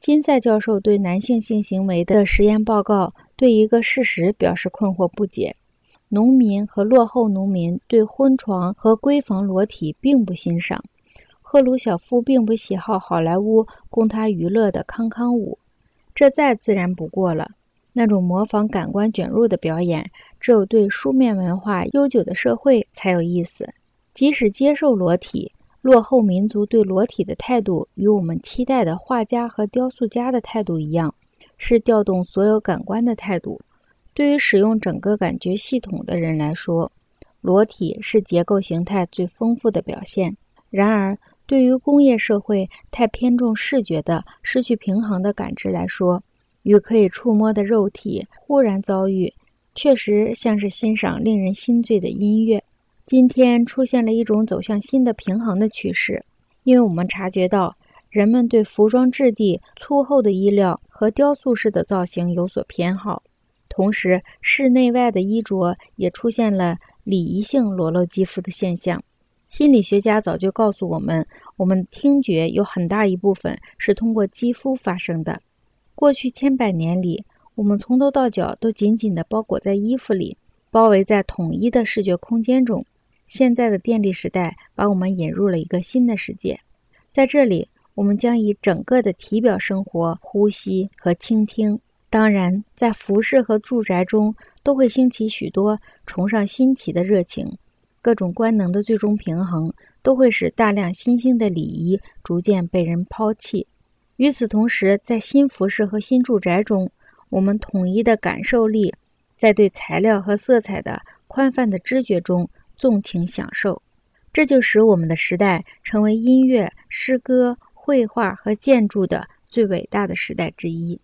金赛教授对男性性行为的实验报告对一个事实表示困惑不解：农民和落后农民对婚床和闺房裸体并不欣赏。赫鲁晓夫并不喜好好莱坞供他娱乐的康康舞，这再自然不过了。那种模仿感官卷入的表演，只有对书面文化悠久的社会才有意思。即使接受裸体，落后民族对裸体的态度与我们期待的画家和雕塑家的态度一样，是调动所有感官的态度。对于使用整个感觉系统的人来说，裸体是结构形态最丰富的表现。然而，对于工业社会太偏重视觉的、失去平衡的感知来说，与可以触摸的肉体忽然遭遇，确实像是欣赏令人心醉的音乐。今天出现了一种走向新的平衡的趋势，因为我们察觉到人们对服装质地粗厚的衣料和雕塑式的造型有所偏好，同时室内外的衣着也出现了礼仪性裸露肌肤的现象。心理学家早就告诉我们，我们听觉有很大一部分是通过肌肤发生的。过去千百年里，我们从头到脚都紧紧地包裹在衣服里，包围在统一的视觉空间中。现在的电力时代把我们引入了一个新的世界，在这里，我们将以整个的体表生活呼吸和倾听。当然，在服饰和住宅中，都会兴起许多崇尚新奇的热情。各种官能的最终平衡，都会使大量新兴的礼仪逐渐被人抛弃。与此同时，在新服饰和新住宅中，我们统一的感受力在对材料和色彩的宽泛的知觉中纵情享受，这就使我们的时代成为音乐、诗歌、绘画和建筑的最伟大的时代之一。